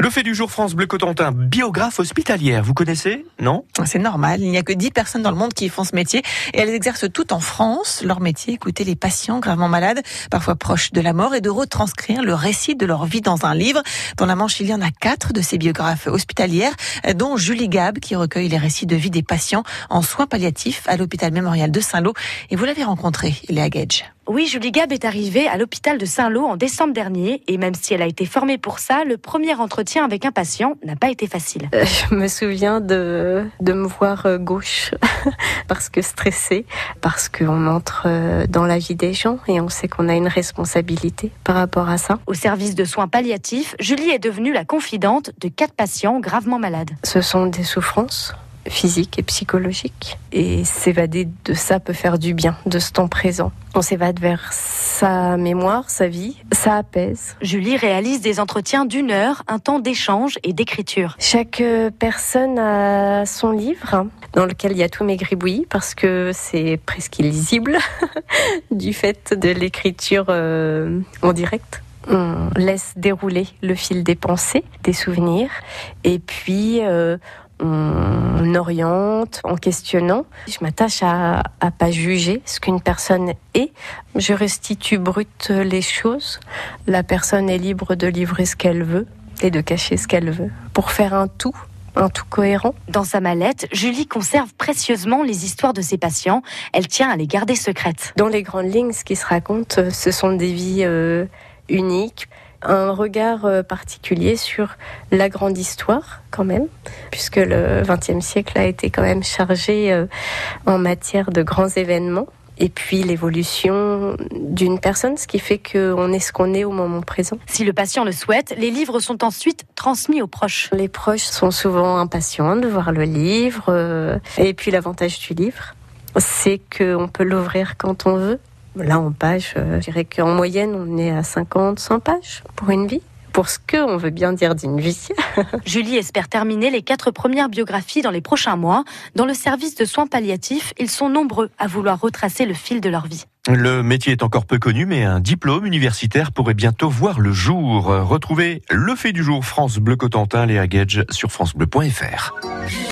Le fait du jour France Bleu Cotentin, biographe hospitalière, vous connaissez Non C'est normal, il n'y a que 10 personnes dans le monde qui font ce métier et elles exercent toutes en France. Leur métier, écouter les patients gravement malades, parfois proches de la mort et de retranscrire le récit de leur vie dans un livre. Dans la Manche, il y en a quatre de ces biographes hospitalières, dont Julie Gab qui recueille les récits de vie des patients en soins palliatifs à l'hôpital mémorial de Saint-Lô. Et vous l'avez rencontré, Léa Gage. Oui, Julie Gab est arrivée à l'hôpital de Saint-Lô en décembre dernier et même si elle a été formée pour ça, le premier entretien avec un patient n'a pas été facile. Euh, je me souviens de, de me voir euh, gauche parce que stressée, parce qu'on entre euh, dans la vie des gens et on sait qu'on a une responsabilité par rapport à ça. Au service de soins palliatifs, Julie est devenue la confidente de quatre patients gravement malades. Ce sont des souffrances physique et psychologique. Et s'évader de ça peut faire du bien, de ce temps présent. On s'évade vers sa mémoire, sa vie, ça apaise. Julie réalise des entretiens d'une heure, un temps d'échange et d'écriture. Chaque euh, personne a son livre dans lequel il y a tous mes gribouillis parce que c'est presque illisible du fait de l'écriture euh, en direct on laisse dérouler le fil des pensées, des souvenirs, et puis euh, on oriente en questionnant. Je m'attache à, à pas juger ce qu'une personne est. Je restitue brut les choses. La personne est libre de livrer ce qu'elle veut et de cacher ce qu'elle veut pour faire un tout un tout cohérent. Dans sa mallette, Julie conserve précieusement les histoires de ses patients. Elle tient à les garder secrètes. Dans les grandes lignes, ce qui se raconte, ce sont des vies euh, uniques un regard euh, particulier sur la grande histoire quand même, puisque le XXe siècle a été quand même chargé euh, en matière de grands événements. Et puis l'évolution d'une personne, ce qui fait qu'on est ce qu'on est au moment présent. Si le patient le souhaite, les livres sont ensuite transmis aux proches. Les proches sont souvent impatients de voir le livre. Euh, et puis l'avantage du livre, c'est qu'on peut l'ouvrir quand on veut. Là, en page, euh, je dirais qu'en moyenne, on est à 50, 100 pages pour une vie pour ce que on veut bien dire d'une vie. Julie espère terminer les quatre premières biographies dans les prochains mois. Dans le service de soins palliatifs, ils sont nombreux à vouloir retracer le fil de leur vie. Le métier est encore peu connu, mais un diplôme universitaire pourrait bientôt voir le jour. Retrouvez le fait du jour France Bleu Cotentin, Léa Gage sur francebleu.fr.